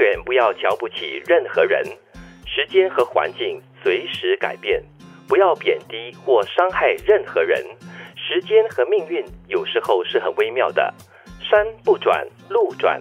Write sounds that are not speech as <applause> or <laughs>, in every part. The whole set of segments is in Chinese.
远不要瞧不起任何人。时间和环境随时改变，不要贬低或伤害任何人。时间和命运有时候是很微妙的，山不转路转，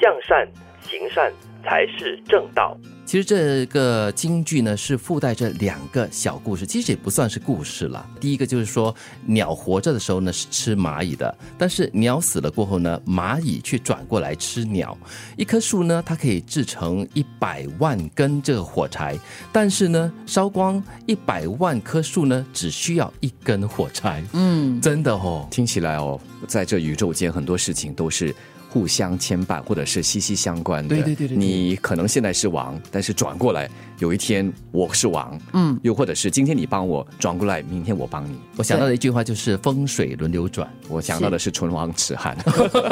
向善行善才是正道。其实这个京剧呢是附带着两个小故事，其实也不算是故事了。第一个就是说，鸟活着的时候呢是吃蚂蚁的，但是鸟死了过后呢，蚂蚁却转过来吃鸟。一棵树呢，它可以制成一百万根这个火柴，但是呢，烧光一百万棵树呢，只需要一根火柴。嗯，真的哦，听起来哦，在这宇宙间很多事情都是。互相牵绊，或者是息息相关的。对对对对，你可能现在是王，但是转过来有一天我是王，嗯，又或者是今天你帮我，转过来明天我帮你。我想到的一句话就是风水轮流转。我想到的是唇亡齿寒。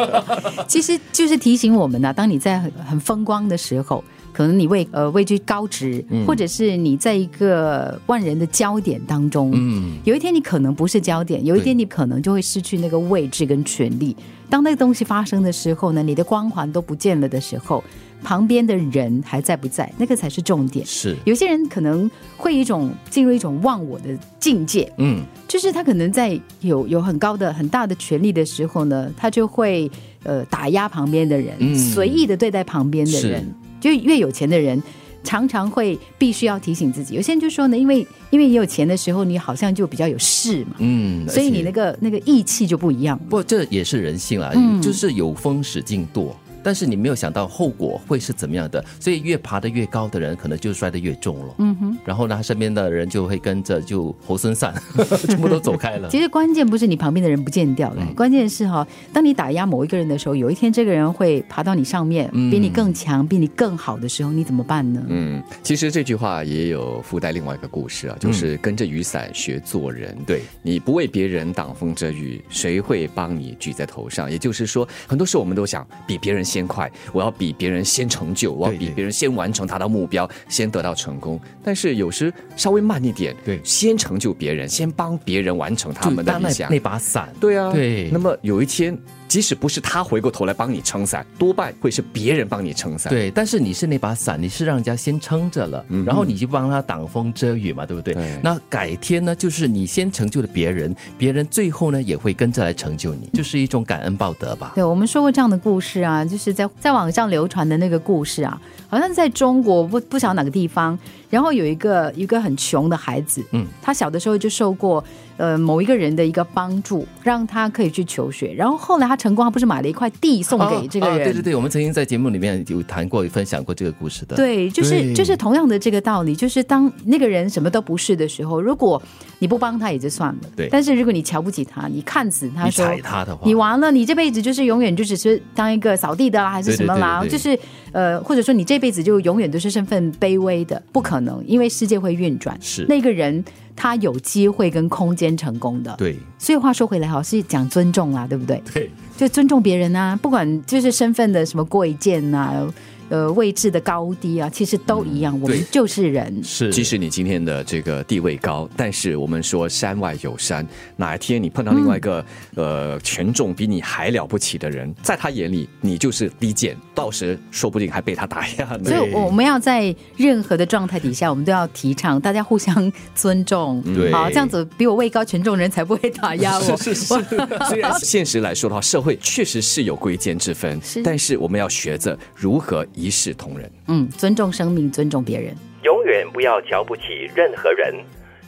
<laughs> 其实就是提醒我们呢，当你在很很风光的时候。可能你位呃位居高职，或者是你在一个万人的焦点当中，嗯，有一天你可能不是焦点，有一天你可能就会失去那个位置跟权力。当那个东西发生的时候呢，你的光环都不见了的时候，旁边的人还在不在？那个才是重点。是有些人可能会一种进入一种忘我的境界，嗯，就是他可能在有有很高的很大的权利的时候呢，他就会呃打压旁边的人，随意的对待旁边的人。就越有钱的人，常常会必须要提醒自己。有些人就说呢，因为因为你有钱的时候，你好像就比较有势嘛，嗯，所以你那个那个义气就不一样。不，这也是人性啊，就是有风使劲舵。但是你没有想到后果会是怎么样的，所以越爬得越高的人，可能就摔得越重了。嗯哼，然后呢，他身边的人就会跟着就猴孙散，<laughs> 全部都走开了。其实关键不是你旁边的人不见掉了，关键是哈，当你打压某一个人的时候，有一天这个人会爬到你上面，比你更强，比你更好的时候，你怎么办呢？嗯，其实这句话也有附带另外一个故事啊，就是跟着雨伞学做人。对，你不为别人挡风遮雨，谁会帮你举在头上？也就是说，很多时候我们都想比别人。先快，我要比别人先成就，我要比别人先完成达到目标，先得到成功。但是有时稍微慢一点，对，先成就别人，先帮别人完成他们的理想。那把伞，对啊，对。那么有一天。即使不是他回过头来帮你撑伞，多半会是别人帮你撑伞。对，但是你是那把伞，你是让人家先撑着了，然后你就帮他挡风遮雨嘛，对不对？那改天呢，就是你先成就了别人，别人最后呢也会跟着来成就你，就是一种感恩报德吧。对，我们说过这样的故事啊，就是在在网上流传的那个故事啊，好像在中国不不晓哪个地方，然后有一个一个很穷的孩子，嗯，他小的时候就受过。呃，某一个人的一个帮助，让他可以去求学，然后后来他成功，他不是买了一块地送给这个人？对对对，我们曾经在节目里面有谈过、分享过这个故事的。对，就是就是同样的这个道理，就是当那个人什么都不是的时候，如果你不帮他也就算了，对。但是如果你瞧不起他，你看死他，说踩他的话，你完了，你这辈子就是永远就只是当一个扫地的啦，还是什么啦？就是呃，或者说你这辈子就永远都是身份卑微的，不可能，因为世界会运转，是那个人。他有机会跟空间成功的，对，所以话说回来，好，是讲尊重啦，对不对？对，就尊重别人啊，不管就是身份的什么贵贱呐。呃，位置的高低啊，其实都一样，我们就是人。是，即使你今天的这个地位高，但是我们说山外有山，哪一天你碰到另外一个呃权重比你还了不起的人，在他眼里你就是低贱，到时说不定还被他打压呢。所以我们要在任何的状态底下，我们都要提倡大家互相尊重，对，好，这样子比我位高权重人才不会打压我。是 <laughs> 是是。<laughs> 虽然现实来说的话，社会确实是有贵贱之分，但是我们要学着如何。一视同仁，嗯，尊重生命，尊重别人，永远不要瞧不起任何人。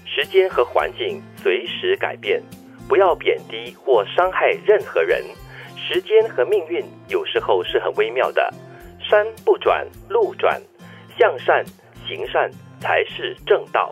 时间和环境随时改变，不要贬低或伤害任何人。时间和命运有时候是很微妙的，山不转路转，向善行善才是正道。